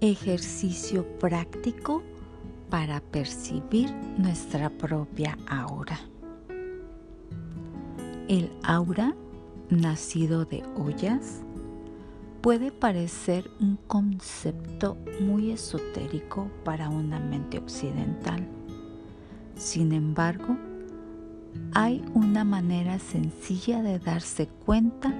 ejercicio práctico para percibir nuestra propia aura. El aura, nacido de ollas, puede parecer un concepto muy esotérico para una mente occidental. Sin embargo, hay una manera sencilla de darse cuenta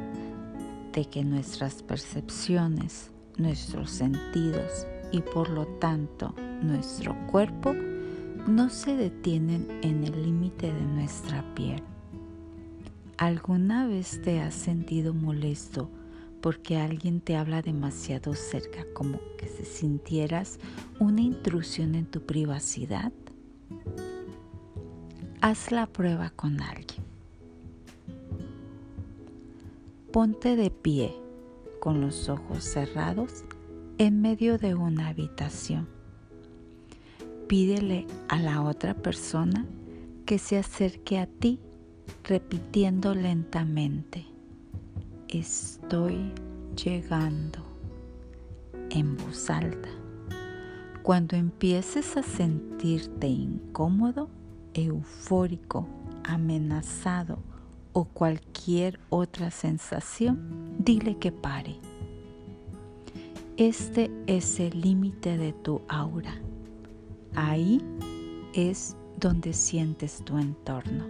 de que nuestras percepciones, nuestros sentidos y por lo tanto nuestro cuerpo no se detienen en el límite de nuestra piel. ¿Alguna vez te has sentido molesto porque alguien te habla demasiado cerca, como que si sintieras una intrusión en tu privacidad? Haz la prueba con alguien. Ponte de pie con los ojos cerrados en medio de una habitación. Pídele a la otra persona que se acerque a ti repitiendo lentamente, estoy llegando en voz alta. Cuando empieces a sentirte incómodo, eufórico, amenazado o cualquier otra sensación, dile que pare. Este es el límite de tu aura. Ahí es donde sientes tu entorno.